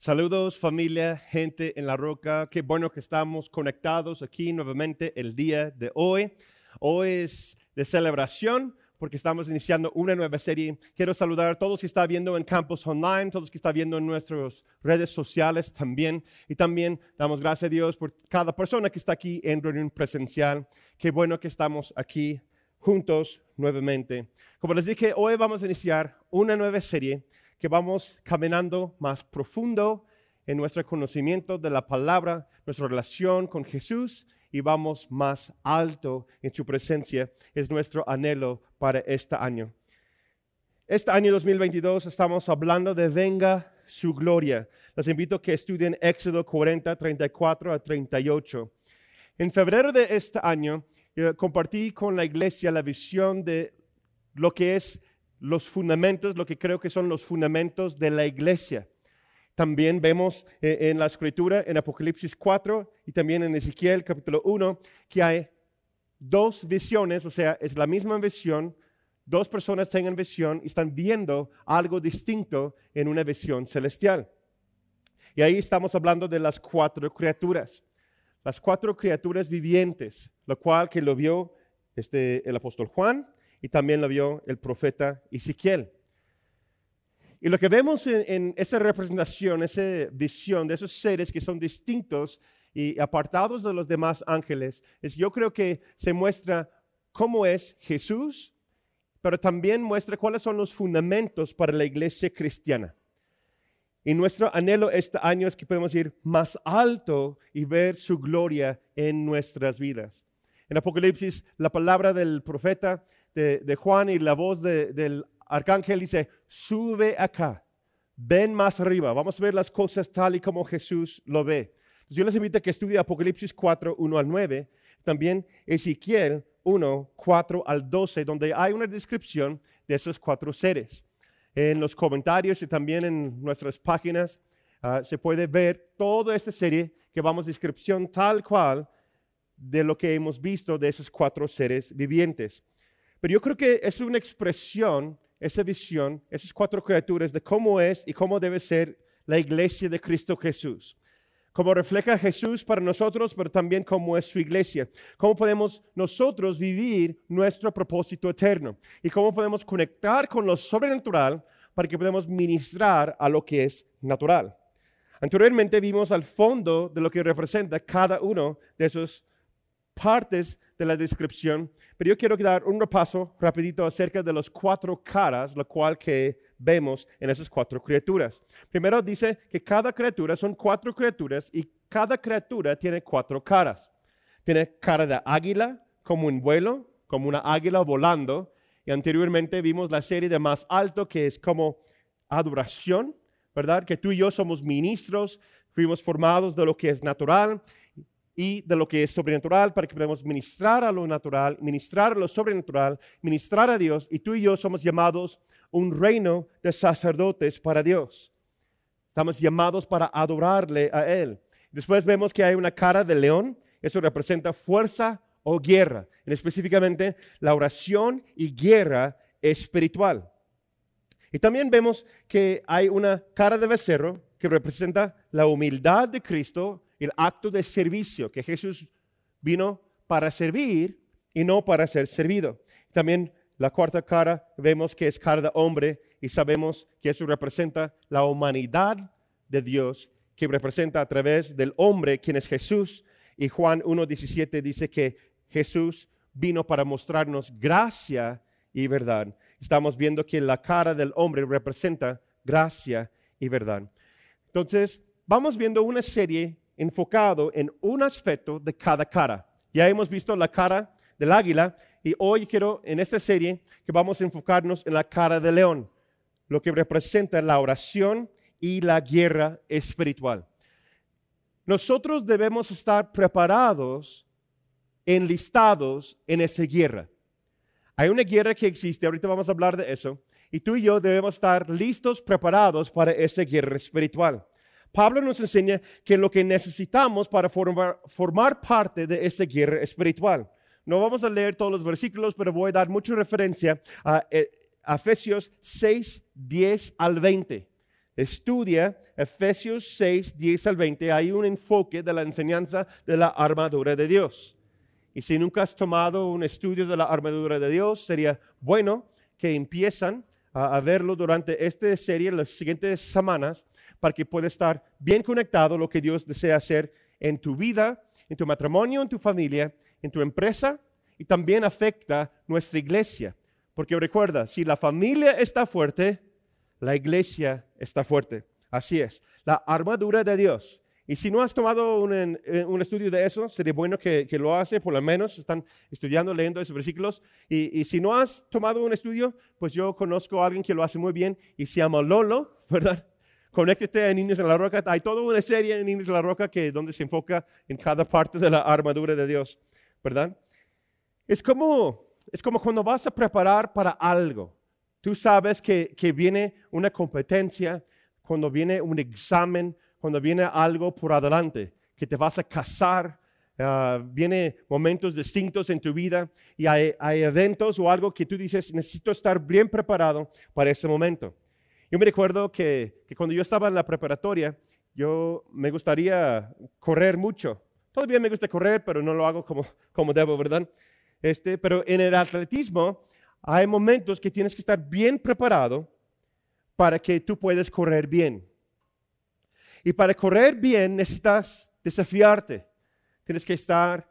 Saludos familia, gente en la roca. Qué bueno que estamos conectados aquí nuevamente el día de hoy. Hoy es de celebración porque estamos iniciando una nueva serie. Quiero saludar a todos que están viendo en Campus Online, todos que están viendo en nuestras redes sociales también. Y también damos gracias a Dios por cada persona que está aquí en reunión presencial. Qué bueno que estamos aquí juntos nuevamente. Como les dije, hoy vamos a iniciar una nueva serie que vamos caminando más profundo en nuestro conocimiento de la palabra, nuestra relación con Jesús y vamos más alto en su presencia. Es nuestro anhelo para este año. Este año 2022 estamos hablando de venga su gloria. Les invito a que estudien Éxodo 40, 34 a 38. En febrero de este año eh, compartí con la iglesia la visión de lo que es los fundamentos, lo que creo que son los fundamentos de la iglesia. También vemos eh, en la escritura, en Apocalipsis 4 y también en Ezequiel capítulo 1, que hay dos visiones, o sea, es la misma visión, dos personas tienen visión y están viendo algo distinto en una visión celestial. Y ahí estamos hablando de las cuatro criaturas, las cuatro criaturas vivientes, lo cual que lo vio este, el apóstol Juan, y también lo vio el profeta Ezequiel. Y lo que vemos en, esa representación, esa visión de esos seres que son distintos y apartados de los demás ángeles, es yo creo que se muestra cómo es Jesús, pero también muestra cuáles son los fundamentos para la iglesia cristiana. Y nuestro anhelo este año es que podemos ir más alto y ver su gloria en nuestras vidas. En Apocalipsis, la palabra del profeta de, Juan y la voz del arcángel dice, sube acá, ven más arriba, vamos a ver las cosas tal y como Jesús lo ve. Yo les invito a que estudien Apocalipsis 4, 1 al 9, también Ezequiel 1, 4 al 12, donde hay una descripción de esos cuatro seres. En los comentarios y también en nuestras páginas ah, se puede ver toda esta serie que vamos descripción tal cual de lo que hemos visto de esos cuatro seres vivientes. Pero yo creo que es una expresión, esa visión, esas cuatro criaturas de cómo es y cómo debe ser la iglesia de Cristo Jesús. Cómo refleja Jesús para nosotros, pero también cómo es su iglesia. Cómo podemos nosotros vivir nuestro propósito eterno. Y cómo podemos conectar con lo sobrenatural para que podamos ministrar a lo que es natural. Anteriormente vimos al fondo de lo que representa cada uno de esos partes de la descripción, pero yo quiero dar un repaso rapidito acerca de las cuatro caras, lo cual que vemos en esas cuatro criaturas. Primero dice que cada criatura son cuatro criaturas y cada criatura tiene cuatro caras. Tiene cara de águila, como un vuelo, como una águila volando. Y anteriormente vimos la serie de más alto, que es como adoración, ¿verdad? Que tú y yo somos ministros, fuimos formados de lo que es natural y de lo que es sobrenatural para que podamos ministrar a lo natural, ministrar a lo sobrenatural, ministrar a Dios. Y tú y yo somos llamados un reino de sacerdotes para Dios. Estamos llamados para adorarle a Él. Después vemos que hay una cara de león. Eso representa fuerza o guerra. En específicamente la oración y guerra espiritual. Y también vemos que hay una cara de becerro que representa la humildad de Cristo el acto de servicio, que Jesús vino para servir y no para ser servido. También la cuarta cara vemos que es cara de hombre y sabemos que eso representa la humanidad de Dios, que representa a través del hombre, quien es Jesús. Y Juan 1.17 dice que Jesús vino para mostrarnos gracia y verdad. Estamos viendo que la cara del hombre representa gracia y verdad. Entonces, vamos viendo una serie enfocado en un aspecto de cada cara. Ya hemos visto la cara del águila y hoy quiero en esta serie que vamos a enfocarnos en la cara del león, lo que representa la oración y la guerra espiritual. Nosotros debemos estar preparados, enlistados en esa guerra. Hay una guerra que existe, ahorita vamos a hablar de eso, y tú y yo debemos estar listos, preparados para esa guerra espiritual. Pablo nos enseña que lo que necesitamos para formar, parte de esa guerra espiritual. No vamos a leer todos los versículos, pero voy a dar mucha referencia a, eh, Efesios 6, 10 al 20. estudia Efesios 6, 10 al 20, hay un enfoque de la enseñanza de la armadura de Dios. Y si nunca has tomado un estudio de la armadura de Dios, sería bueno que empiezan a, verlo durante esta serie, las siguientes semanas, para que puedas estar bien conectado lo que Dios desea hacer en tu vida, en tu matrimonio, en tu familia, en tu empresa y también afecta nuestra iglesia. Porque recuerda, si la familia está fuerte, la iglesia está fuerte. Así es, la armadura de Dios. Y si no has tomado un, eh, estudio de eso, sería bueno que, lo hace, por lo menos están estudiando, leyendo esos versículos. Y, y, si no has tomado un estudio, pues yo conozco a alguien que lo hace muy bien y se llama Lolo, ¿verdad? Conéctate a Niños en la Roca. Hay toda una serie de Niños en la Roca que donde se enfoca en cada parte de la armadura de Dios, ¿verdad? Es como, es como cuando vas a preparar para algo. Tú sabes que, que viene una competencia, cuando viene un examen, cuando viene algo por adelante, que te vas a casar, uh, viene momentos distintos en tu vida y hay, eventos o algo que tú dices, necesito estar bien preparado para ese momento. Yo me recuerdo que, cuando yo estaba en la preparatoria, yo me gustaría correr mucho. Todavía me gusta correr, pero no lo hago como, como debo, ¿verdad? Este, pero en el atletismo hay momentos que tienes que estar bien preparado para que tú puedas correr bien. Y para correr bien necesitas desafiarte. Tienes que estar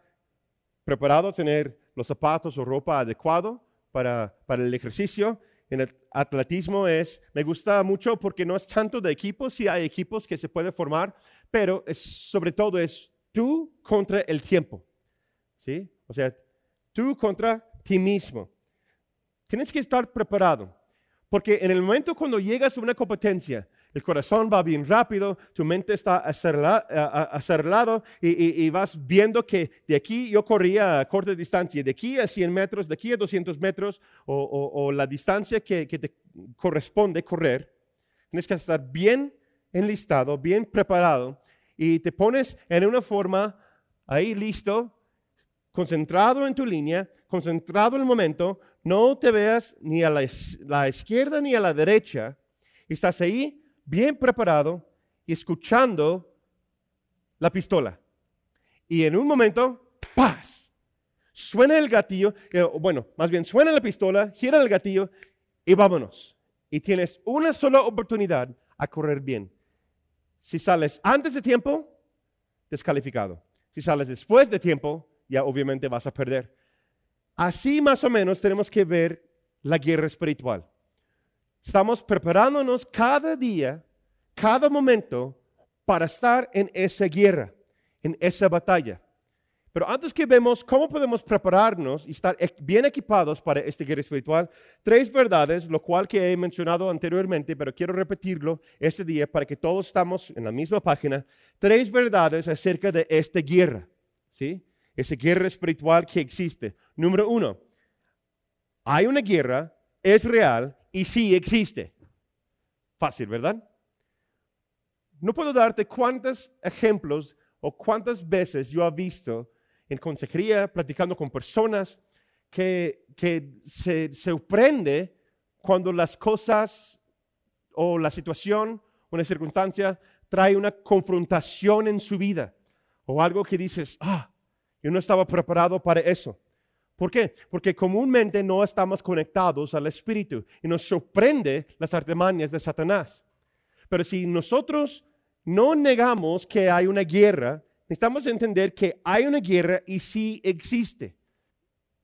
preparado, tener los zapatos o ropa adecuado para, para el ejercicio en el atletismo es, me gusta mucho porque no es tanto de equipos, sí hay equipos que se pueden formar, pero sobre todo es tú contra el tiempo. ¿Sí? O sea, tú contra ti mismo. Tienes que estar preparado, porque en el momento cuando llegas a una competencia, el corazón va bien rápido, tu mente está acelerado y, y, vas viendo que de aquí yo corría a corta distancia, de aquí a 100 metros, de aquí a 200 metros o, la distancia que, que, te corresponde correr. Tienes que estar bien enlistado, bien preparado y te pones en una forma ahí listo, concentrado en tu línea, concentrado en el momento, no te veas ni a la, la izquierda ni a la derecha, estás ahí bien preparado y escuchando la pistola. Y en un momento, ¡paz! Suena el gatillo, eh, bueno, más bien suena la pistola, gira el gatillo y vámonos. Y tienes una sola oportunidad a correr bien. Si sales antes de tiempo, descalificado. Si sales después de tiempo, ya obviamente vas a perder. Así más o menos tenemos que ver la guerra espiritual. Estamos preparándonos cada día, cada momento, para estar en esa guerra, en esa batalla. Pero antes que vemos cómo podemos prepararnos y estar bien equipados para esta guerra espiritual, tres verdades, lo cual que he mencionado anteriormente, pero quiero repetirlo este día para que todos estamos en la misma página, tres verdades acerca de esta guerra, ¿sí? Esa guerra espiritual que existe. Número uno, hay una guerra, es real, y sí existe. Fácil, ¿verdad? No puedo darte cuántos ejemplos o cuántas veces yo he visto en consejería, platicando con personas, que, se sorprende cuando las cosas o la situación o una circunstancia trae una confrontación en su vida o algo que dices, ah, yo no estaba preparado para eso. ¿Por qué? Porque comúnmente no estamos conectados al Espíritu y nos sorprende las artimañas de Satanás. Pero si nosotros no negamos que hay una guerra, necesitamos entender que hay una guerra y sí existe.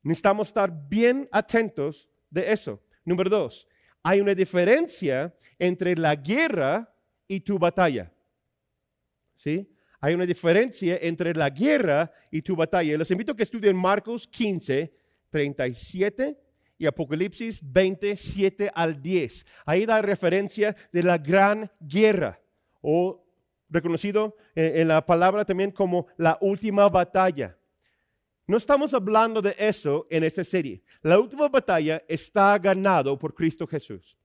Necesitamos estar bien atentos de eso. Número dos, hay una diferencia entre la guerra y tu batalla. ¿Sí? Hay una diferencia entre la guerra y tu batalla. Les invito a que estudien Marcos 15, 37 y Apocalipsis 27 al 10. Ahí da referencia de la gran guerra, o reconocido en la palabra también como la última batalla. No estamos hablando de eso en esta serie. La última batalla está ganado por Cristo Jesús.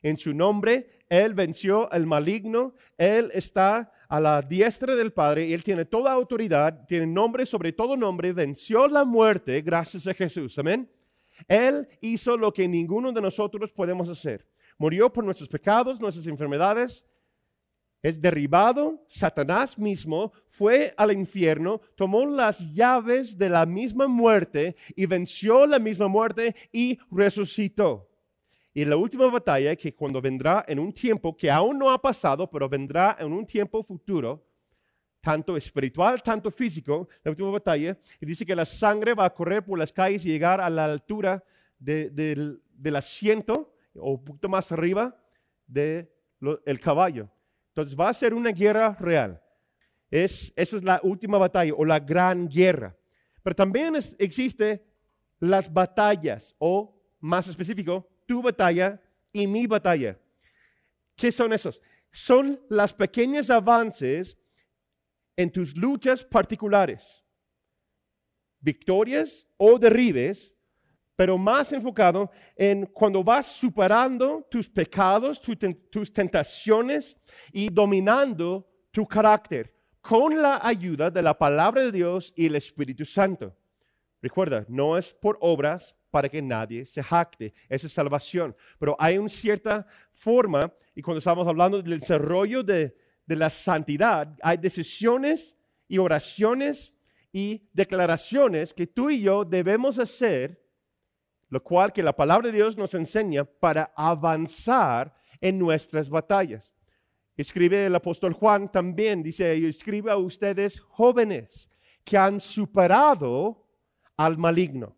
En su nombre, Él venció al maligno, Él está a la diestra del Padre y Él tiene toda autoridad, tiene nombre sobre todo nombre, venció la muerte gracias a Jesús. Amén. Él hizo lo que ninguno de nosotros podemos hacer. Murió por nuestros pecados, nuestras enfermedades, es derribado, Satanás mismo fue al infierno, tomó las llaves de la misma muerte y venció la misma muerte y resucitó. Y la última batalla, que cuando vendrá en un tiempo que aún no ha pasado, pero vendrá en un tiempo futuro, tanto espiritual, tanto físico, la última batalla, y dice que la sangre va a correr por las calles y llegar a la altura del, asiento o un poquito más arriba del caballo. Entonces va a ser una guerra real. Es, eso es la última batalla o la gran guerra. Pero también existe las batallas o, más específico, tu batalla y mi batalla. ¿Qué son esos? Son las pequeños avances en tus luchas particulares. Victorias o derribes pero más enfocado en cuando vas superando tus pecados, tus tentaciones y dominando tu carácter con la ayuda de la palabra de Dios y el Espíritu Santo. Recuerda, no es por obras para que nadie se jacte, esa es salvación, pero hay una cierta forma, y cuando estamos hablando del desarrollo de, de la santidad, hay decisiones y oraciones y declaraciones que tú y yo debemos hacer lo cual que la palabra de Dios nos enseña para avanzar en nuestras batallas. Escribe el apóstol Juan también, dice, yo escribo a ustedes jóvenes que han superado al maligno.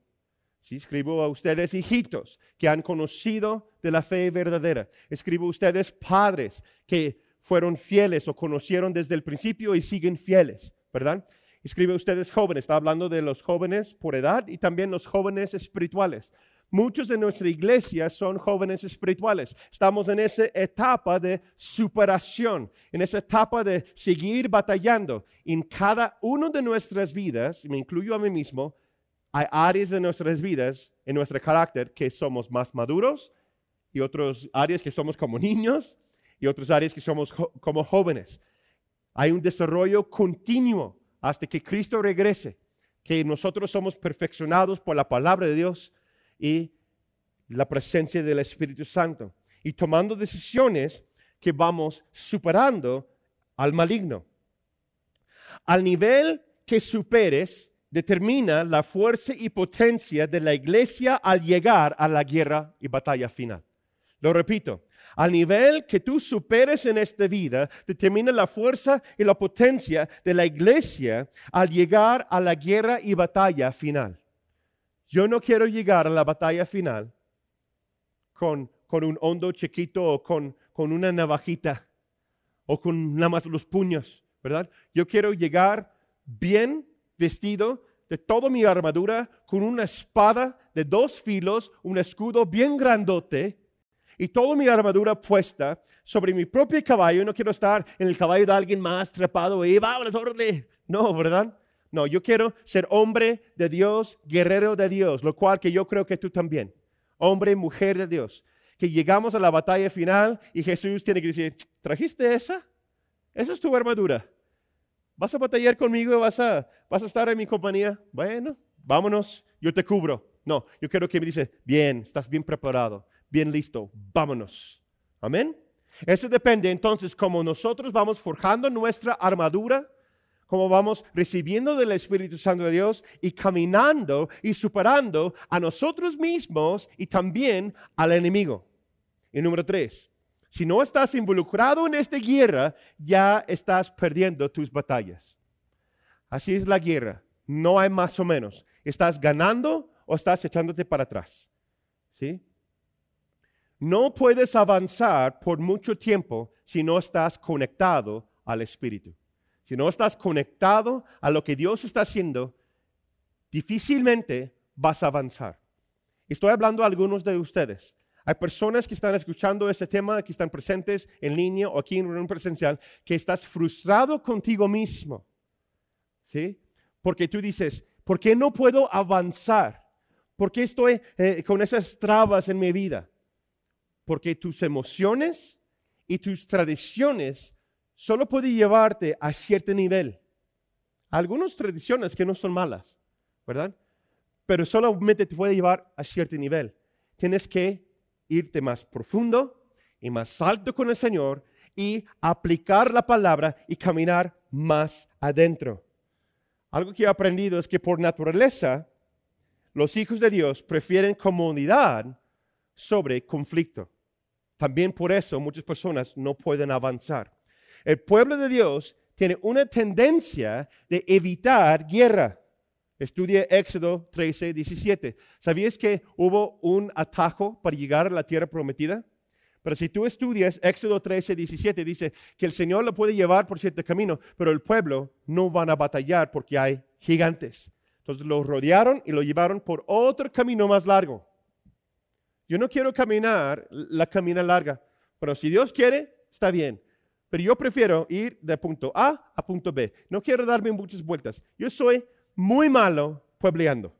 Escribo a ustedes hijitos que han conocido de la fe verdadera. Escribo a ustedes padres que fueron fieles o conocieron desde el principio y siguen fieles, ¿verdad? Escribe ustedes jóvenes, está hablando de los jóvenes por edad y también los jóvenes espirituales. Muchos de nuestra iglesia son jóvenes espirituales. Estamos en esa etapa de superación, en esa etapa de seguir batallando. En cada una de nuestras vidas, me incluyo a mí mismo, hay áreas de nuestras vidas, en nuestro carácter, que somos más maduros y otras áreas que somos como niños y otras áreas que somos como jóvenes. Hay un desarrollo continuo hasta que Cristo regrese, que nosotros somos perfeccionados por la palabra de Dios y la presencia del Espíritu Santo y tomando decisiones que vamos superando al maligno. Al nivel que superes determina la fuerza y potencia de la iglesia al llegar a la guerra y batalla final. Lo repito, al nivel que tú superes en esta vida, determina la fuerza y la potencia de la iglesia al llegar a la guerra y batalla final. Yo no quiero llegar a la batalla final con, un hondo chiquito o con, con una navajita o con nada más los puños, ¿verdad? Yo quiero llegar bien vestido de toda mi armadura con una espada de dos filos, un escudo bien grandote y toda mi armadura puesta sobre mi propio caballo. No quiero estar en el caballo de alguien más trepado y vámonos, órale. No, ¿verdad? No, yo quiero ser hombre de Dios, guerrero de Dios, lo cual que yo creo que tú también. Hombre, mujer de Dios. Que llegamos a la batalla final y Jesús tiene que decir, ¿trajiste esa? Esa es tu armadura. ¿Vas a batallar conmigo? ¿Vas a, vas a estar en mi compañía? Bueno, vámonos, yo te cubro. No, yo quiero que me dice, bien, estás bien preparado, bien listo, vámonos. Amén. Eso depende entonces como nosotros vamos forjando nuestra armadura cómo vamos recibiendo del Espíritu Santo de Dios y caminando y superando a nosotros mismos y también al enemigo. Y número tres, si no estás involucrado en esta guerra, ya estás perdiendo tus batallas. Así es la guerra, no hay más o menos. ¿Estás ganando o estás echándote para atrás? ¿Sí? No puedes avanzar por mucho tiempo si no estás conectado al Espíritu si no estás conectado a lo que Dios está haciendo, difícilmente vas a avanzar. Estoy hablando a algunos de ustedes. Hay personas que están escuchando este tema, que están presentes en línea o aquí en un presencial, que estás frustrado contigo mismo. ¿Sí? Porque tú dices, ¿por qué no puedo avanzar? ¿Por qué estoy eh, con esas trabas en mi vida? Porque tus emociones y tus tradiciones solo puede llevarte a cierto nivel. Algunas tradiciones que no son malas, ¿verdad? Pero solamente te puede llevar a cierto nivel. Tienes que irte más profundo y más alto con el Señor y aplicar la palabra y caminar más adentro. Algo que he aprendido es que por naturaleza los hijos de Dios prefieren comunidad sobre conflicto. También por eso muchas personas no pueden avanzar. El pueblo de Dios tiene una tendencia de evitar guerra. Estudie Éxodo 13, 17. ¿Sabías que hubo un atajo para llegar a la tierra prometida? Pero si tú estudias Éxodo 13, 17, dice que el Señor lo puede llevar por cierto camino, pero el pueblo no van a batallar porque hay gigantes. Entonces lo rodearon y lo llevaron por otro camino más largo. Yo no quiero caminar la camina larga, pero si Dios quiere, está bien. Pero yo prefiero ir de punto A a punto B. No quiero darme muchas vueltas. Yo soy muy malo puebleando.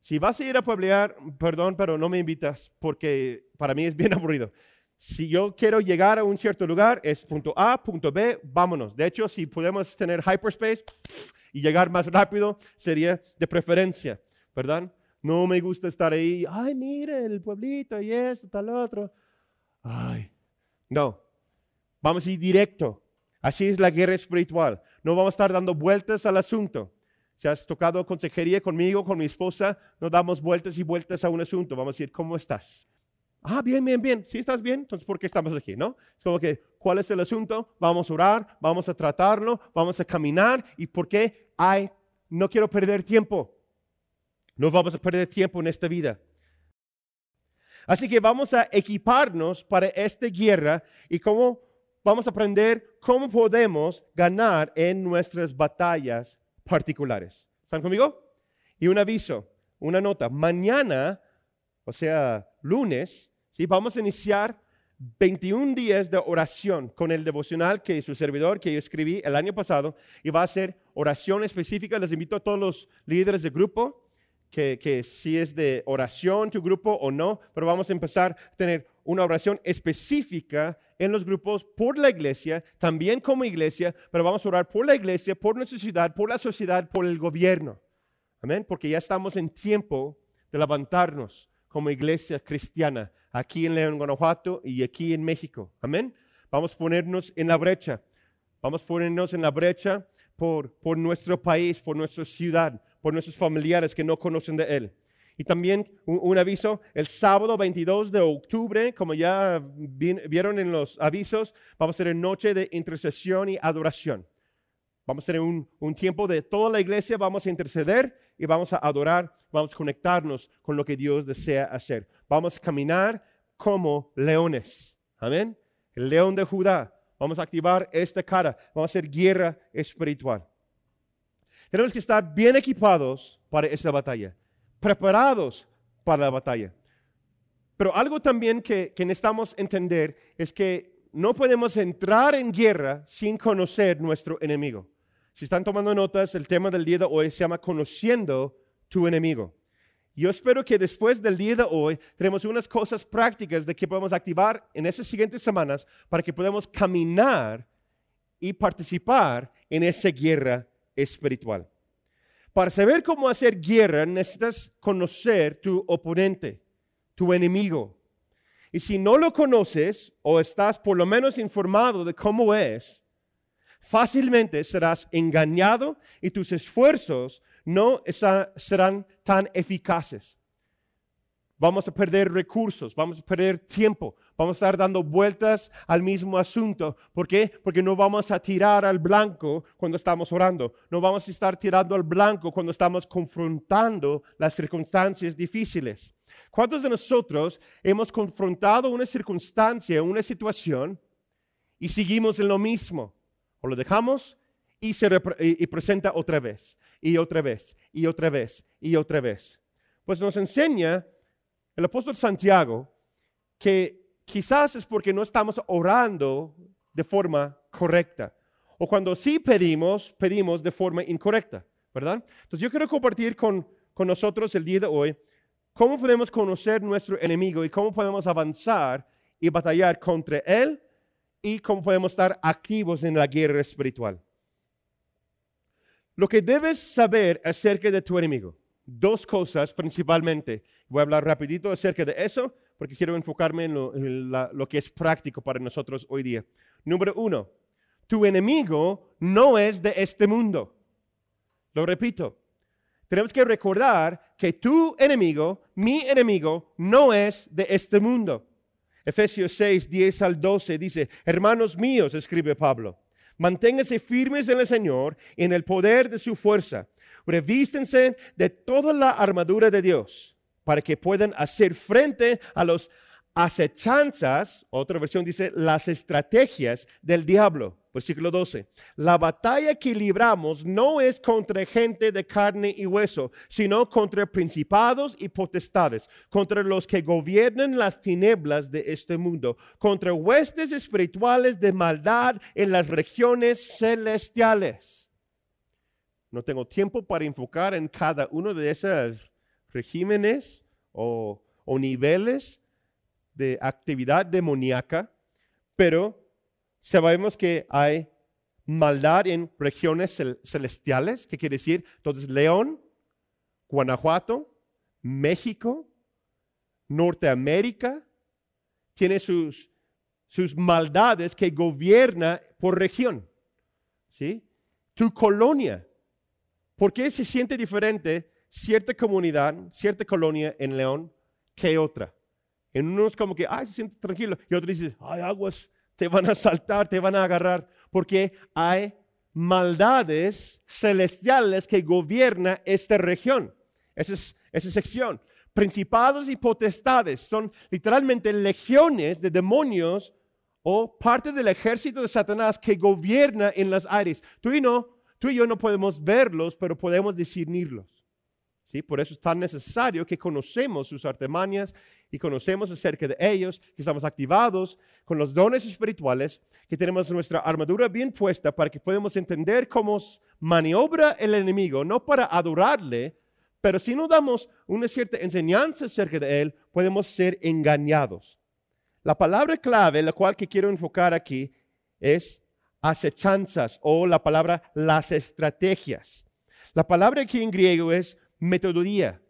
Si vas a ir a pueblear, perdón, pero no me invitas porque para mí es bien aburrido. Si yo quiero llegar a un cierto lugar, es punto A, punto B, vámonos. De hecho, si podemos tener hyperspace y llegar más rápido, sería de preferencia, ¿verdad? No me gusta estar ahí, ay, mire el pueblito y esto, tal otro. Ay, no, vamos a ir directo. Así es la guerra espiritual. No vamos a estar dando vueltas al asunto. Si has tocado consejería conmigo, con mi esposa, no damos vueltas y vueltas a un asunto. Vamos a decir, ¿cómo estás? Ah, bien, bien, bien. ¿Sí estás bien? Entonces, ¿por qué estamos aquí? ¿No? Es como que, ¿cuál es el asunto? Vamos a orar, vamos a tratarlo, vamos a caminar. ¿Y por qué? Ay, no quiero perder tiempo. No vamos a perder tiempo en esta vida. Así que vamos a equiparnos para esta guerra y cómo vamos a aprender cómo podemos ganar en nuestras batallas particulares. ¿Están conmigo? Y un aviso, una nota. Mañana, o sea, lunes, ¿sí? vamos a iniciar 21 días de oración con el devocional que su servidor, que yo escribí el año pasado, y va a ser oración específica. Les invito a todos los líderes de grupo que, si es de oración tu grupo o no, pero vamos a empezar a tener una oración específica en los grupos por la iglesia, también como iglesia, pero vamos a orar por la iglesia, por nuestra ciudad, por la sociedad, por el gobierno. Amén, porque ya estamos en tiempo de levantarnos como iglesia cristiana aquí en León, Guanajuato y aquí en México. Amén. Vamos a ponernos en la brecha. Vamos a ponernos en la brecha por, por nuestro país, por nuestra ciudad, por nuestros familiares que no conocen de Él. Y también un, aviso, el sábado 22 de octubre, como ya vieron en los avisos, vamos a tener noche de intercesión y adoración. Vamos a tener un, un, tiempo de toda la iglesia, vamos a interceder y vamos a adorar, vamos a conectarnos con lo que Dios desea hacer. Vamos a caminar como leones. Amén. El león de Judá. Vamos a activar esta cara. Vamos a hacer guerra espiritual. Tenemos que estar bien equipados para esa batalla, preparados para la batalla. Pero algo también que, necesitamos entender es que no podemos entrar en guerra sin conocer nuestro enemigo. Si están tomando notas, el tema del día de hoy se llama Conociendo tu enemigo. Yo espero que después del día de hoy tenemos unas cosas prácticas de que podemos activar en esas siguientes semanas para que podamos caminar y participar en esa guerra espiritual. Para saber cómo hacer guerra necesitas conocer tu oponente, tu enemigo. Y si no lo conoces o estás por lo menos informado de cómo es, fácilmente serás engañado y tus esfuerzos no serán tan eficaces. Vamos a perder recursos, vamos a perder tiempo, vamos a estar dando vueltas al mismo asunto. ¿Por qué? Porque no vamos a tirar al blanco cuando estamos orando, no vamos a estar tirando al blanco cuando estamos confrontando las circunstancias difíciles. ¿Cuántos de nosotros hemos confrontado una circunstancia, una situación y seguimos en lo mismo? O lo dejamos y se y presenta otra vez, y otra vez, y otra vez, y otra vez. Pues nos enseña el apóstol Santiago que quizás es porque no estamos orando de forma correcta. O cuando sí pedimos, pedimos de forma incorrecta, ¿verdad? Entonces yo quiero compartir con, con nosotros el día de hoy cómo podemos conocer nuestro enemigo y cómo podemos avanzar y batallar contra él y cómo podemos estar activos en la guerra espiritual. Lo que debes saber acerca de tu enemigo dos cosas principalmente. Voy a hablar rapidito acerca de eso porque quiero enfocarme en, lo, que es práctico para nosotros hoy día. Número uno, tu enemigo no es de este mundo. Lo repito, tenemos que recordar que tu enemigo, mi enemigo, no es de este mundo. Efesios 6, 10 al 12 dice, hermanos míos, escribe Pablo, manténganse firmes en el Señor y en el poder de su fuerza. Revístense de toda la armadura de Dios para que puedan hacer frente a los acechanzas, otra versión dice, las estrategias del diablo. Versículo 12. La batalla que libramos no es contra gente de carne y hueso, sino contra principados y potestades, contra los que gobiernan las tinieblas de este mundo, contra huestes espirituales de maldad en las regiones celestiales. No tengo tiempo para enfocar en cada uno de esos regímenes o, niveles de actividad demoníaca, pero sabemos que hay maldad en regiones cel- celestiales, que quiere decir, entonces León, Guanajuato, México, Norteamérica, tiene sus, sus maldades que gobierna por región. ¿Sí? Tu colonia, ¿por qué se siente diferente cierta comunidad, cierta colonia en León que otra? En unos como que, ay, se siente tranquilo. Y otros dicen, ay, aguas, te van a saltar, te van a agarrar. Porque hay maldades celestiales que gobierna esta región, esa, es- esa sección. Principados y potestades son literalmente legiones de demonios o parte del ejército de Satanás que gobierna en las aires. Tú y, no, tú y yo no podemos verlos, pero podemos discernirlos. ¿Sí? Por eso es tan necesario que conocemos sus artimañas y conocemos acerca de ellos, que estamos activados con los dones espirituales, que tenemos nuestra armadura bien puesta para que podamos entender cómo maniobra el enemigo, no para adorarle, pero si no damos una cierta enseñanza acerca de él, podemos ser engañados. La palabra clave, la cual que quiero enfocar aquí, es acechanzas o la palabra las estrategias. La palabra aquí en griego es metodología,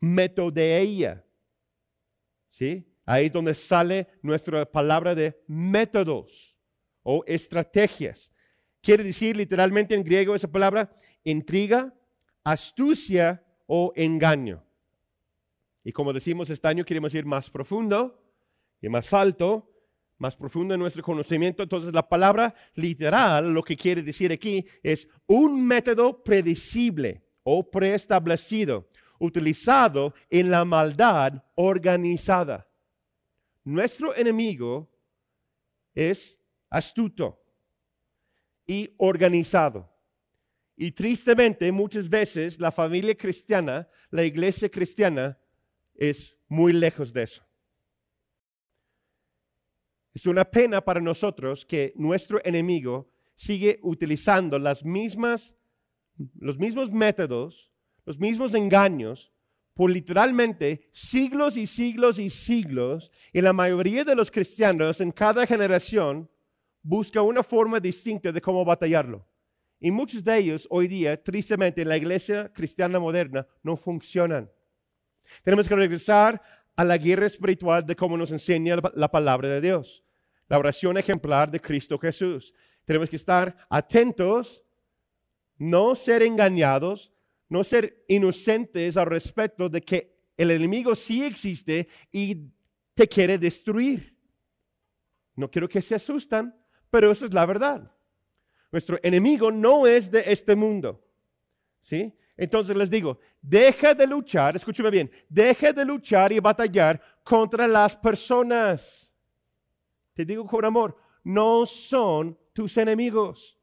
metodeia. ¿Sí? Ahí es donde sale nuestra palabra de métodos o estrategias. Quiere decir literalmente en griego esa palabra intriga, astucia o engaño. Y como decimos este año, queremos ir más profundo y más alto, más profundo en nuestro conocimiento. Entonces la palabra literal, lo que quiere decir aquí, es un método predecible o preestablecido, utilizado en la maldad organizada. Nuestro enemigo es astuto y organizado. Y tristemente, muchas veces la familia cristiana, la iglesia cristiana, es muy lejos de eso. Es una pena para nosotros que nuestro enemigo sigue utilizando las mismas, los mismos métodos, los mismos engaños por literalmente siglos y siglos y siglos. Y la mayoría de los cristianos en cada generación busca una forma distinta de cómo batallarlo. Y muchos de ellos hoy día, tristemente, en la iglesia cristiana moderna no funcionan. Tenemos que regresar a la guerra espiritual de cómo nos enseña la, la palabra de Dios, la oración ejemplar de Cristo Jesús. Tenemos que estar atentos, no ser engañados, no ser inocentes al respecto de que el enemigo sí existe y te quiere destruir. No quiero que se asustan, pero esa es la verdad. Nuestro enemigo no es de este mundo. ¿Sí? Entonces les digo, deja de luchar, escúcheme bien, deja de luchar y batallar contra las personas. Te digo con amor, no son tus enemigos,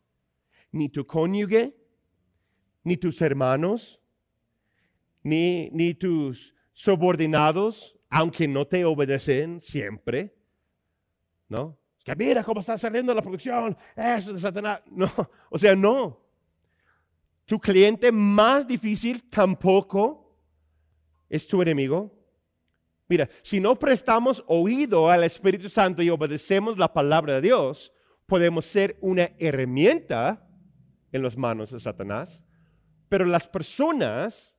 ni tu cónyuge, ni tus hermanos, ni, ni tus subordinados, aunque no te obedecen siempre. ¿No? Es que mira cómo está saliendo la producción, eso de Satanás. No, o sea, no. Tu cliente más difícil tampoco es tu enemigo. Mira, si no prestamos oído al Espíritu Santo y obedecemos la palabra de Dios, podemos ser una herramienta en las manos de Satanás. Pero las personas,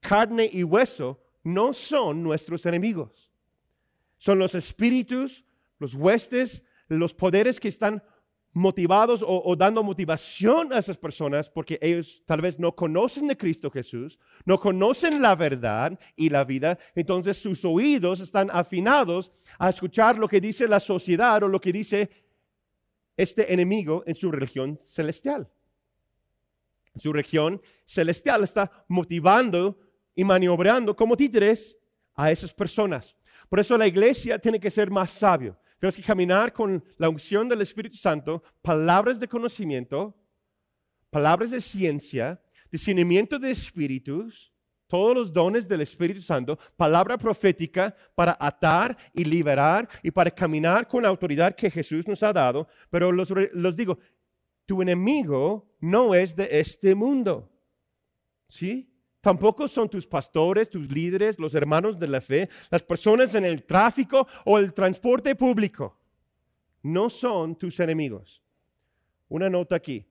carne y hueso, no son nuestros enemigos. Son los espíritus, los huestes, los poderes que están motivados o, dando motivación a esas personas porque ellos tal vez no conocen de Cristo Jesús, no conocen la verdad y la vida, entonces sus oídos están afinados a escuchar lo que dice la sociedad o lo que dice este enemigo en su religión celestial. Su región celestial está motivando y maniobrando como títeres a esas personas. Por eso la iglesia tiene que ser más sabio. Tenemos que caminar con la unción del Espíritu Santo, palabras de conocimiento, palabras de ciencia, discernimiento de espíritus, todos los dones del Espíritu Santo, palabra profética para atar y liberar y para caminar con la autoridad que Jesús nos ha dado. Pero los, los digo, tu enemigo no es de este mundo. ¿Sí? Tampoco son tus pastores, tus líderes, los hermanos de la fe, las personas en el tráfico o el transporte público. No son tus enemigos. Una nota aquí.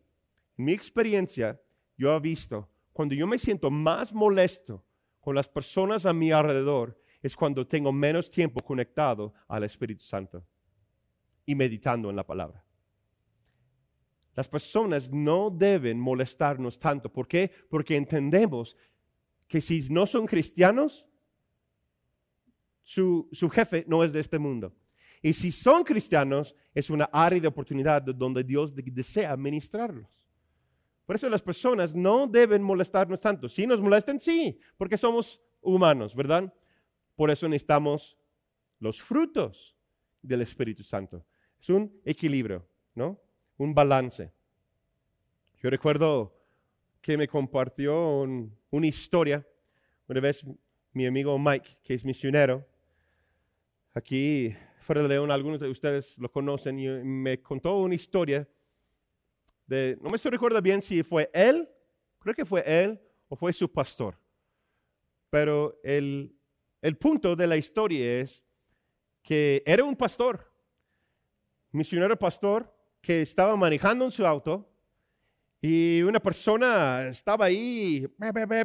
Mi experiencia, yo he visto, cuando yo me siento más molesto con las personas a mi alrededor, es cuando tengo menos tiempo conectado al Espíritu Santo y meditando en la palabra. Las personas no deben molestarnos tanto. ¿Por qué? Porque entendemos que si no son cristianos, su, jefe no es de este mundo. Y si son cristianos, es una área de oportunidad donde Dios desea ministrarlos. Por eso las personas no deben molestarnos tanto. Si nos molestan, sí, porque somos humanos, ¿verdad? Por eso necesitamos los frutos del Espíritu Santo. Es un equilibrio, ¿no? Un balance. Yo recuerdo que me compartió una historia. Una vez mi amigo Mike, que es misionero, aquí fuera de León, algunos de ustedes lo conocen, y me contó una historia de, no me recuerdo bien si fue él, creo que fue él o fue su pastor. Pero el, el punto de la historia es que era un pastor, misionero pastor, que estaba manejando en su auto y una persona estaba ahí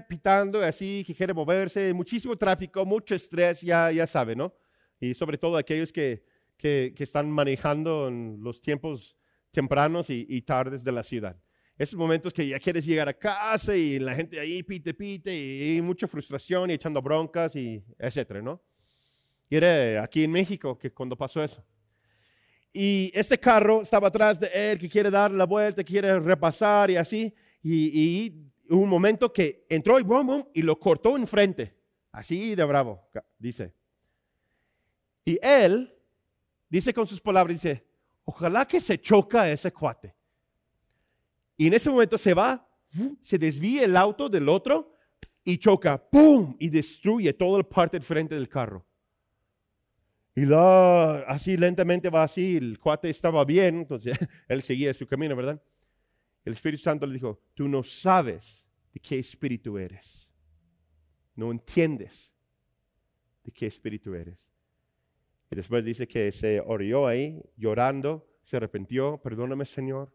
pitando así, que quiere moverse, muchísimo tráfico, mucho estrés, ya, ya sabe, ¿no? Y sobre todo aquellos que, que, están manejando en los tiempos tempranos y, tardes de la ciudad. Esos momentos que ya quieres llegar a casa y la gente ahí pite, pite y, mucha frustración y echando broncas y etcétera, ¿no? Y era aquí en México que cuando pasó eso. Y este carro estaba atrás de él, que quiere dar la vuelta, quiere repasar y así. Y, un momento que entró y, boom, y lo cortó enfrente. Así de bravo, dice. Y él dice con sus palabras, dice, ojalá que se choca ese cuate. Y en ese momento se va, se desvía el auto del otro y choca, ¡pum! Y destruye toda la parte del frente del carro. Y así lentamente va así, el cuate estaba bien, entonces él seguía su camino, ¿verdad? El Espíritu Santo le dijo, tú no sabes de qué espíritu eres. No entiendes de qué espíritu eres. Y después dice que se orió ahí, llorando, se arrepintió, perdóname Señor,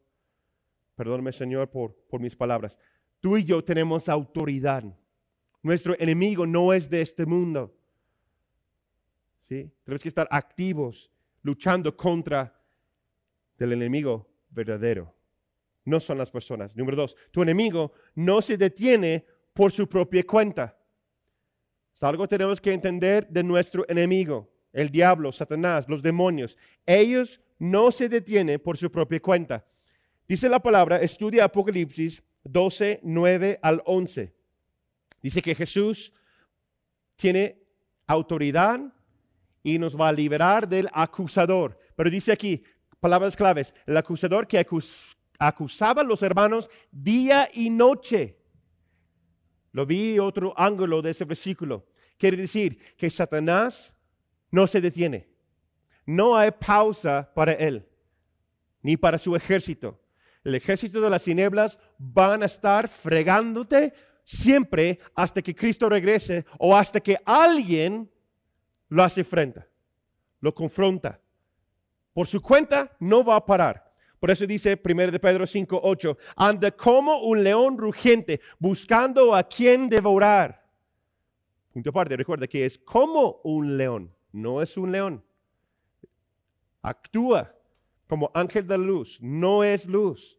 perdóname Señor por, por mis palabras. Tú y yo tenemos autoridad. Nuestro enemigo no es de este mundo. Tenemos que estar activos, luchando contra el enemigo verdadero. No son las personas. Número dos, tu enemigo no se detiene por su propia cuenta. Es algo que tenemos que entender de nuestro enemigo, el diablo, Satanás, los demonios. Ellos no se detienen por su propia cuenta. Dice la palabra, estudia Apocalipsis 12, 9 al 11. Dice que Jesús tiene autoridad y nos va a liberar del acusador. Pero dice aquí, palabras claves, el acusador que acusaba a los hermanos día y noche. Lo vi otro ángulo de ese versículo. Quiere decir que Satanás no se detiene. No hay pausa para él, ni para su ejército. El ejército de las tinieblas van a estar fregándote siempre hasta que Cristo regrese o hasta que alguien lo hace frente, lo confronta. Por su cuenta no va a parar. Por eso dice 1 de Pedro 5, 8, anda como un león rugiente buscando a quien devorar. Punto aparte, recuerda que es como un león, no es un león. Actúa como ángel de luz, no es luz,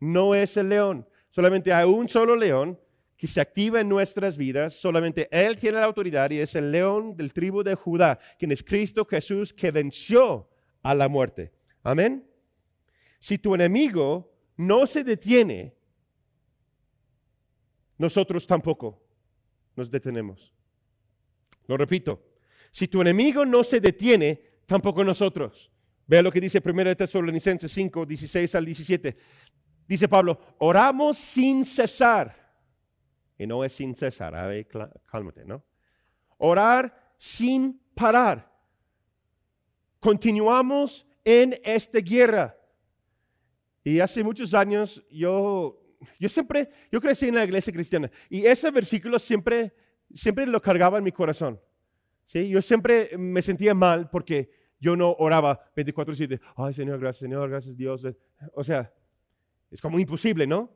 no es el león. Solamente hay un solo león que se activa en nuestras vidas, solamente Él tiene la autoridad y es el león del tribu de Judá, quien es Cristo Jesús que venció a la muerte. Amén. Si tu enemigo no se detiene, nosotros tampoco nos detenemos. Lo repito, si tu enemigo no se detiene, tampoco nosotros. Vea lo que dice 1 Tesalonicenses 5, 16 al 17. Dice Pablo, oramos sin cesar. Y no es sin cesar, a ver, cálmate, ¿no? Orar sin parar. Continuamos en esta guerra. Y hace muchos años yo, yo siempre, yo crecí en la iglesia cristiana y ese versículo siempre, siempre lo cargaba en mi corazón. ¿sí? Yo siempre me sentía mal porque yo no oraba 24/7. Ay, Señor, gracias, Señor, gracias, Dios. O sea, es como imposible, ¿no?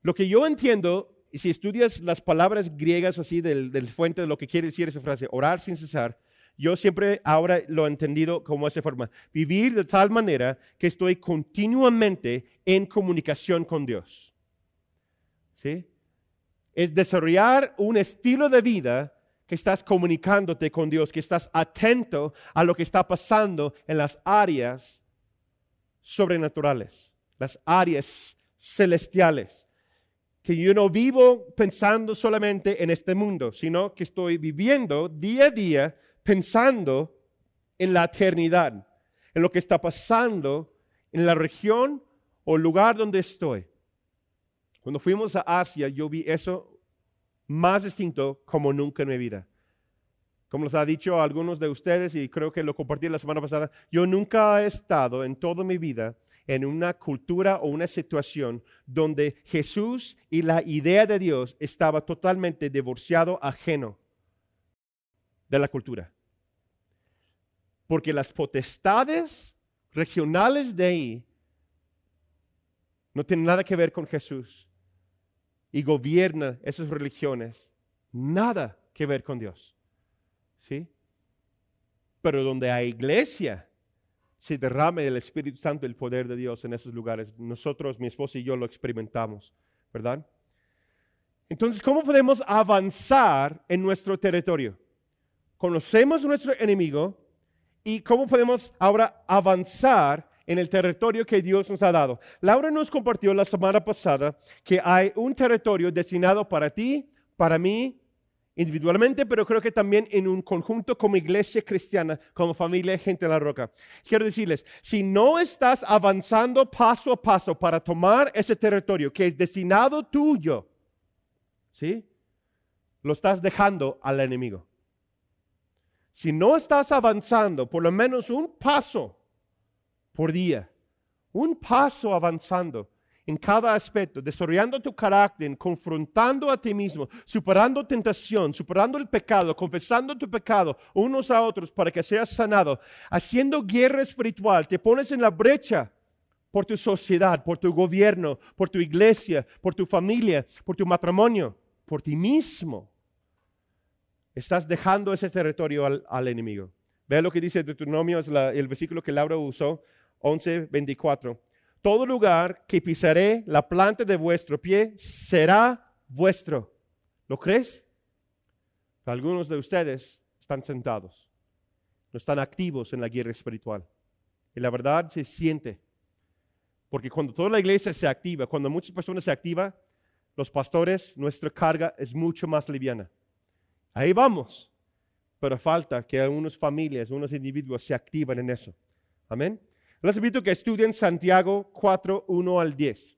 Lo que yo entiendo, y si estudias las palabras griegas así del, del fuente de lo que quiere decir esa frase, orar sin cesar, yo siempre ahora lo he entendido como esa forma. Vivir de tal manera que estoy continuamente en comunicación con Dios. ¿Sí? Es desarrollar un estilo de vida que estás comunicándote con Dios, que estás atento a lo que está pasando en las áreas sobrenaturales, las áreas celestiales. Que yo no vivo pensando solamente en este mundo, sino que estoy viviendo día a día pensando en la eternidad, en lo que está pasando en la región o lugar donde estoy. Cuando fuimos a Asia, yo vi eso más distinto como nunca en mi vida. Como les ha dicho algunos de ustedes, y creo que lo compartí la semana pasada, yo nunca he estado en toda mi vida en una cultura o una situación donde Jesús y la idea de Dios estaba totalmente divorciado, ajeno de la cultura. Porque las potestades regionales de ahí no tienen nada que ver con Jesús. Y gobierna esas religiones. Nada que ver con Dios. ¿Sí? Pero donde hay iglesia, se derrame el Espíritu Santo, el poder de Dios en esos lugares. Nosotros, mi esposa y yo lo experimentamos, ¿verdad? Entonces, ¿cómo podemos avanzar en nuestro territorio? Conocemos nuestro enemigo, y cómo podemos ahora avanzar en el territorio que Dios nos ha dado. Laura nos compartió la semana pasada que hay un territorio destinado para ti, para mí, individualmente, pero creo que también en un conjunto como iglesia cristiana, como familia Gente de la Roca. Quiero decirles, si no estás avanzando paso a paso para tomar ese territorio que es destinado tuyo, ¿sí? Lo estás dejando al enemigo. Si no estás avanzando por lo menos un paso por día, un paso avanzando en cada aspecto, desarrollando tu carácter, confrontando a ti mismo, superando tentación, superando el pecado, confesando tu pecado unos a otros para que seas sanado, haciendo guerra espiritual, te pones en la brecha por tu sociedad, por tu gobierno, por tu iglesia, por tu familia, por tu matrimonio, por ti mismo estás dejando ese territorio al, enemigo. Ve lo que dice Deuteronomio, es el versículo que Laura usó, 11, 24. Todo lugar que pisaré la planta de vuestro pie será vuestro. ¿Lo crees? Algunos de ustedes están sentados, no están activos en la guerra espiritual. Y la verdad se siente. Porque cuando toda la iglesia se activa, cuando muchas personas se activan, los pastores, nuestra carga es mucho más liviana. Ahí vamos. Pero falta que algunas familias, unos individuos se activen en eso. Amén. Les invito a que estudien Santiago 4, 1 al 10.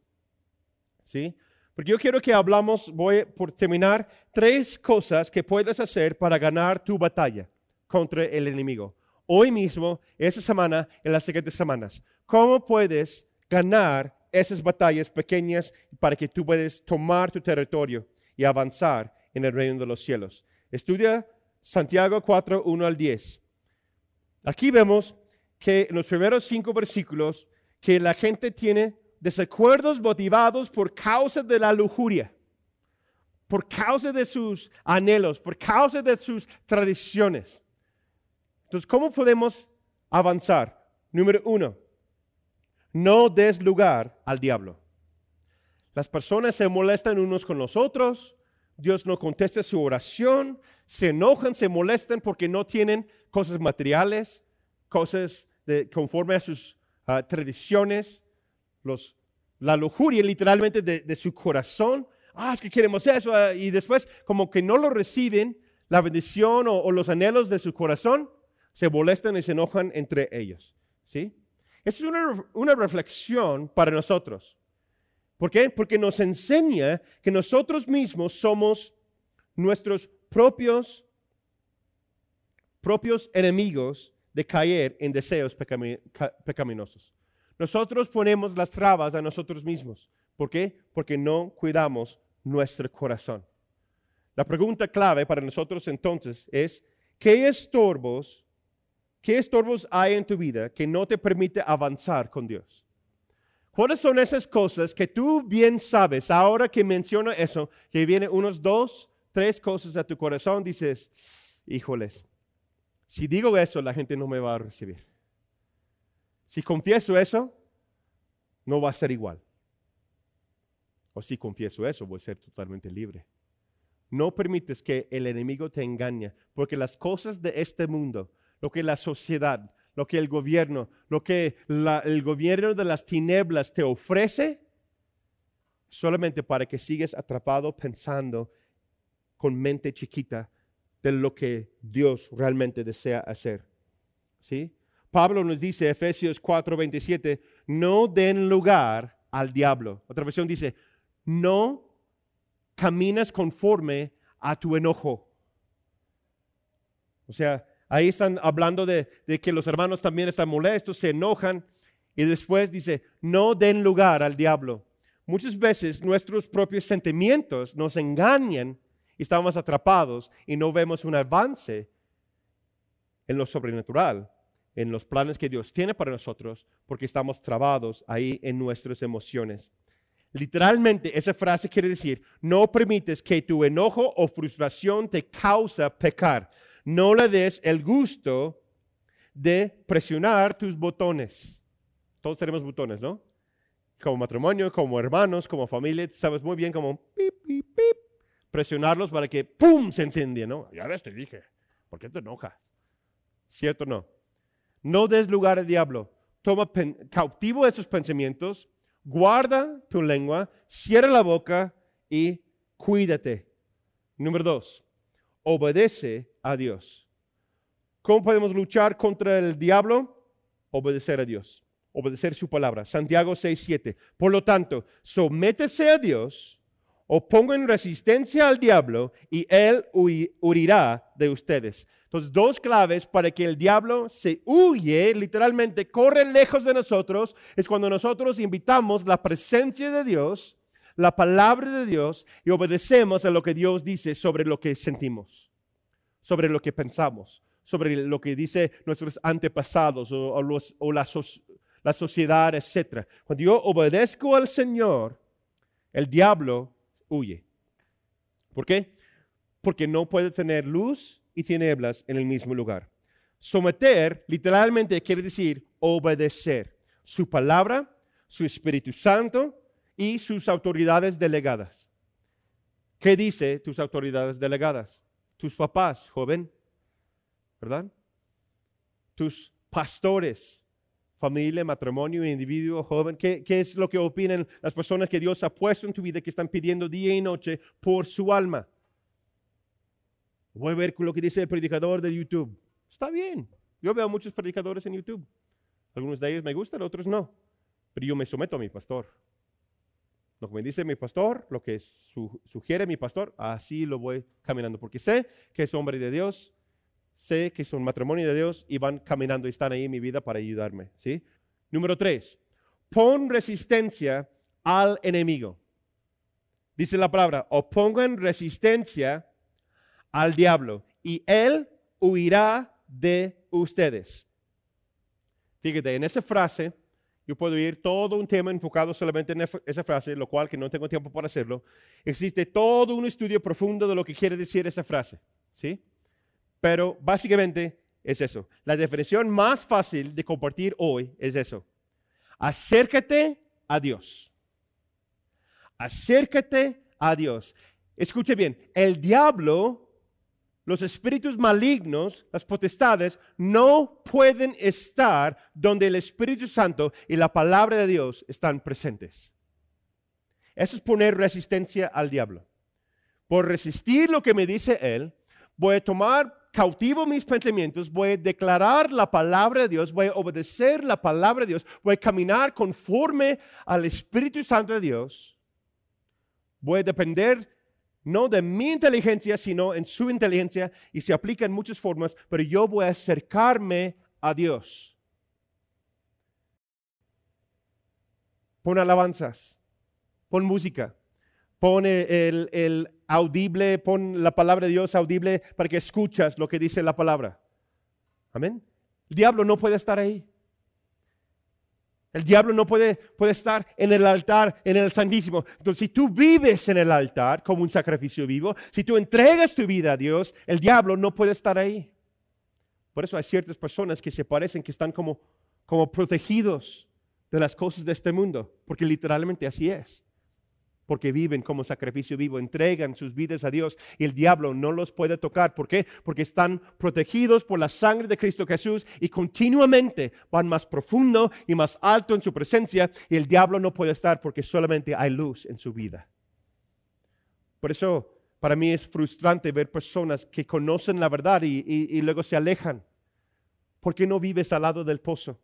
¿Sí? Porque yo quiero que hablamos, voy por terminar, tres cosas que puedes hacer para ganar tu batalla contra el enemigo. Hoy mismo, esa semana, en las siguientes semanas. ¿Cómo puedes ganar esas batallas pequeñas para que tú puedas tomar tu territorio y avanzar en el reino de los cielos? Estudia Santiago 4, 1 al 10. Aquí vemos que en los primeros cinco versículos que la gente tiene desacuerdos motivados por causa de la lujuria, por causa de sus anhelos, por causa de sus tradiciones. Entonces, ¿cómo podemos avanzar? Número uno, no des lugar al diablo. Las personas se molestan unos con los otros, Dios no contesta su oración, se enojan, se molestan porque no tienen cosas materiales, cosas conforme a sus ah, tradiciones, los, la lujuria literalmente de, su corazón. Ah, es que queremos eso. Ah, y después, como que no lo reciben, la bendición o, o, los anhelos de su corazón, se molestan y se enojan entre ellos. ¿Sí? Esa es una, una reflexión para nosotros. ¿Por qué? Porque nos enseña que nosotros mismos somos nuestros propios, propios enemigos de caer en deseos pecaminosos. Nosotros ponemos las trabas a nosotros mismos. ¿Por qué? Porque no cuidamos nuestro corazón. La pregunta clave para nosotros entonces es, ¿qué estorbos, qué estorbos hay en tu vida que no te permite avanzar con Dios? ¿Cuáles son esas cosas que tú bien sabes? Ahora que menciono eso, que vienen unos dos, tres cosas a tu corazón, dices, híjoles, si digo eso, la gente no me va a recibir. Si confieso eso, no va a ser igual. O si confieso eso, voy a ser totalmente libre. No permites que el enemigo te engañe, porque las cosas de este mundo, lo que la sociedad, lo que el gobierno, lo que el gobierno de las tinieblas te ofrece, solamente para que sigas atrapado pensando con mente chiquita de lo que Dios realmente desea hacer. ¿Sí? Pablo nos dice, Efesios 4:27, no den lugar al diablo. Otra versión dice, no caminas conforme a tu enojo. O sea, Ahí están hablando de, que los hermanos también están molestos, se enojan y después dice, no den lugar al diablo. Muchas veces nuestros propios sentimientos nos engañan y estamos atrapados y no vemos un avance en lo sobrenatural, en los planes que Dios tiene para nosotros, porque estamos trabados ahí en nuestras emociones. Literalmente, esa frase quiere decir, no permites que tu enojo o frustración te causa pecar no le des el gusto de presionar tus botones. Todos tenemos botones, ¿no? Como matrimonio, como hermanos, como familia, sabes muy bien cómo presionarlos para que ¡pum! se encendie, ¿no? Ya ves, te dije, ¿por qué te enojas? ¿Cierto o no? No des lugar al diablo. Toma cautivo esos pensamientos, guarda tu lengua, cierra la boca y cuídate. Número dos, obedece a Dios. ¿Cómo podemos luchar contra el diablo? Obedecer a Dios, obedecer su palabra. Santiago 6, 7. Por lo tanto, sométese a Dios o ponga en resistencia al diablo y él huirá de ustedes. Entonces, dos claves para que el diablo se huye, literalmente corre lejos de nosotros, es cuando nosotros invitamos la presencia de Dios la palabra de Dios y obedecemos a lo que Dios dice sobre lo que sentimos, sobre lo que pensamos, sobre lo que dice nuestros antepasados o, la, la sociedad, etc. Cuando yo obedezco al Señor, el diablo huye. ¿Por qué? Porque no puede tener luz y tinieblas en el mismo lugar. Someter literalmente quiere decir obedecer su palabra, su Espíritu Santo, y sus autoridades delegadas. ¿Qué dice tus autoridades delegadas? Tus papás, joven, ¿verdad? Tus pastores, familia, matrimonio, individuo, joven. ¿Qué, ¿Qué, es lo que opinan las personas que Dios ha puesto en tu vida que están pidiendo día y noche por su alma? Voy a ver lo que dice el predicador de YouTube. Está bien. Yo veo muchos predicadores en YouTube. Algunos de ellos me gustan, otros no. Pero yo me someto a mi pastor. Lo que me dice mi pastor, lo que sugiere mi pastor, así lo voy caminando, porque sé que es hombre de Dios, sé que es un matrimonio de Dios y van caminando y están ahí en mi vida para ayudarme. ¿sí? Número tres, pon resistencia al enemigo. Dice la palabra, o pongan resistencia al diablo y él huirá de ustedes. Fíjate, en esa frase Yo puedo ir todo un tema enfocado solamente en esa frase, lo cual que no tengo tiempo para hacerlo. Existe todo un estudio profundo de lo que quiere decir esa frase, ¿sí? Pero básicamente es eso. La definición más fácil de compartir hoy es eso. Acércate a Dios. Acércate a Dios. Escuche bien, el diablo los espíritus malignos, las potestades, no pueden estar donde el Espíritu Santo y la palabra de Dios están presentes. Eso es poner resistencia al diablo. Por resistir lo que me dice Él, voy a tomar cautivo mis pensamientos, voy a declarar la palabra de Dios, voy a obedecer la palabra de Dios, voy a caminar conforme al Espíritu Santo de Dios, voy a depender no de mi inteligencia, sino en su inteligencia, y se aplica en muchas formas, pero yo voy a acercarme a Dios. Pon alabanzas, pon música, pon el, el audible, pon la palabra de Dios audible para que escuchas lo que dice la palabra. Amén. El diablo no puede estar ahí. El diablo no puede, puede estar en el altar, en el Santísimo. Entonces, si tú vives en el altar como un sacrificio vivo, si tú entregas tu vida a Dios, el diablo no puede estar ahí. Por eso hay ciertas personas que se parecen que están como, como protegidos de las cosas de este mundo, porque literalmente así es porque viven como sacrificio vivo, entregan sus vidas a Dios y el diablo no los puede tocar. ¿Por qué? Porque están protegidos por la sangre de Cristo Jesús y continuamente van más profundo y más alto en su presencia y el diablo no puede estar porque solamente hay luz en su vida. Por eso para mí es frustrante ver personas que conocen la verdad y, y luego se alejan. ¿Por qué no vives al lado del pozo?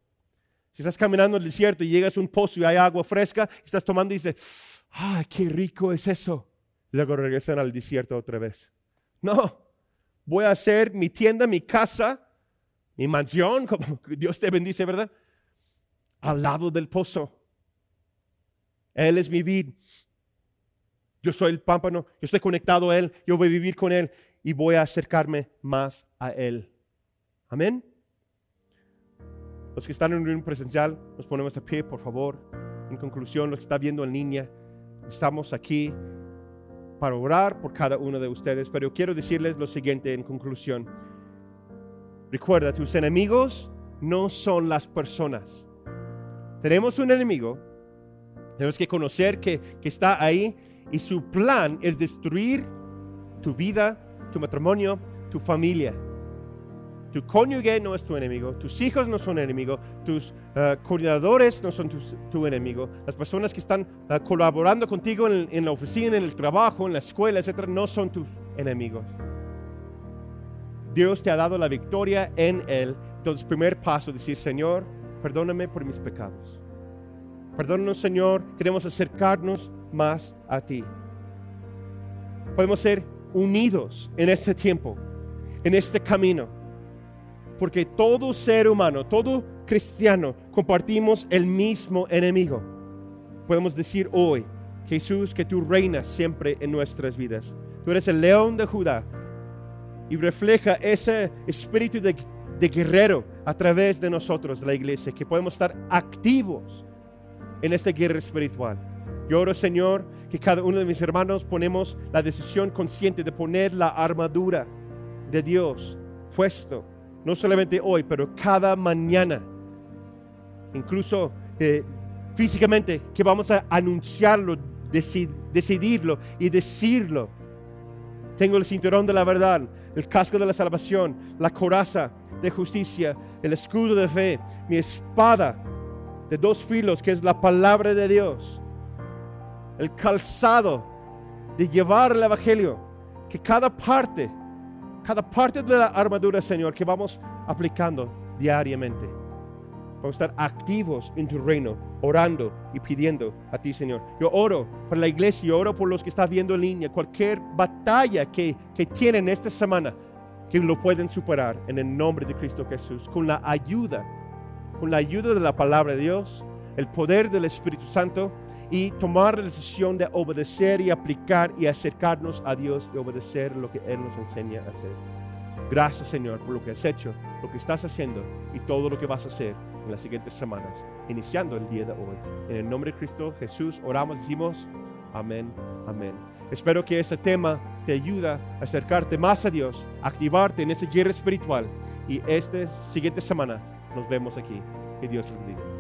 Si estás caminando en el desierto y llegas a un pozo y hay agua fresca, estás tomando y dices, ¡ah, qué rico es eso! Luego regresan al desierto otra vez. No, voy a hacer mi tienda, mi casa, mi mansión, como Dios te bendice, ¿verdad? Al lado del pozo. Él es mi vid. Yo soy el pámpano, yo estoy conectado a Él, yo voy a vivir con Él y voy a acercarme más a Él. Amén. Los que están en un presencial, nos ponemos de pie, por favor. En conclusión, los que están viendo en línea, Estamos aquí para orar por cada uno de ustedes, pero quiero decirles lo siguiente en conclusión. Recuerda, tus enemigos no son las personas. Tenemos un enemigo, tenemos que conocer que, que está ahí y su plan es destruir tu vida, tu matrimonio, tu familia. Tu cónyuge no es tu enemigo, tus hijos no son enemigos, tus eh, coordinadores no son tu, enemigo, las personas que están eh, colaborando contigo en, la oficina, en el trabajo, en la escuela, etcétera, no son tus enemigos. Dios te ha dado la victoria en Él. Entonces, primer paso, decir, Señor, perdóname por mis pecados. Perdónanos, Señor, queremos acercarnos más a ti. Podemos ser unidos en este tiempo, en este camino porque todo ser humano, todo cristiano, compartimos el mismo enemigo. Podemos decir hoy, Jesús, que tú reinas siempre en nuestras vidas. Tú eres el león de Judá y refleja ese espíritu de, guerrero a través de nosotros, la iglesia, que podemos estar activos en esta guerra espiritual. Yo oro, Señor, que cada uno de mis hermanos ponemos la decisión consciente de poner la armadura de Dios puesto no solamente hoy, pero cada mañana. Incluso eh, físicamente, que vamos a anunciarlo, decidirlo y decirlo. Tengo el cinturón de la verdad, el casco de la salvación, la coraza de justicia, el escudo de fe, mi espada de dos filos, que es la palabra de Dios, el calzado de llevar el Evangelio, que cada parte cada parte de la armadura, Señor, que vamos aplicando diariamente. Vamos a estar activos en tu reino, orando y pidiendo a ti, Señor. Yo oro por la iglesia, yo oro por los que están viendo en línea, cualquier batalla que, que tienen esta semana, que lo pueden superar en el nombre de Cristo Jesús, con la ayuda, con la ayuda de la palabra de Dios, el poder del Espíritu Santo y tomar la decisión de obedecer y aplicar y acercarnos a Dios y obedecer lo que Él nos enseña a hacer. Gracias Señor por lo que has hecho, lo que estás haciendo y todo lo que vas a hacer en las siguientes semanas, iniciando el día de hoy. En el nombre de Cristo Jesús oramos, decimos amén, amén. Espero que este tema te ayude a acercarte más a Dios, activarte en esa guerra espiritual y esta siguiente semana nos vemos aquí. Que Dios los bendiga.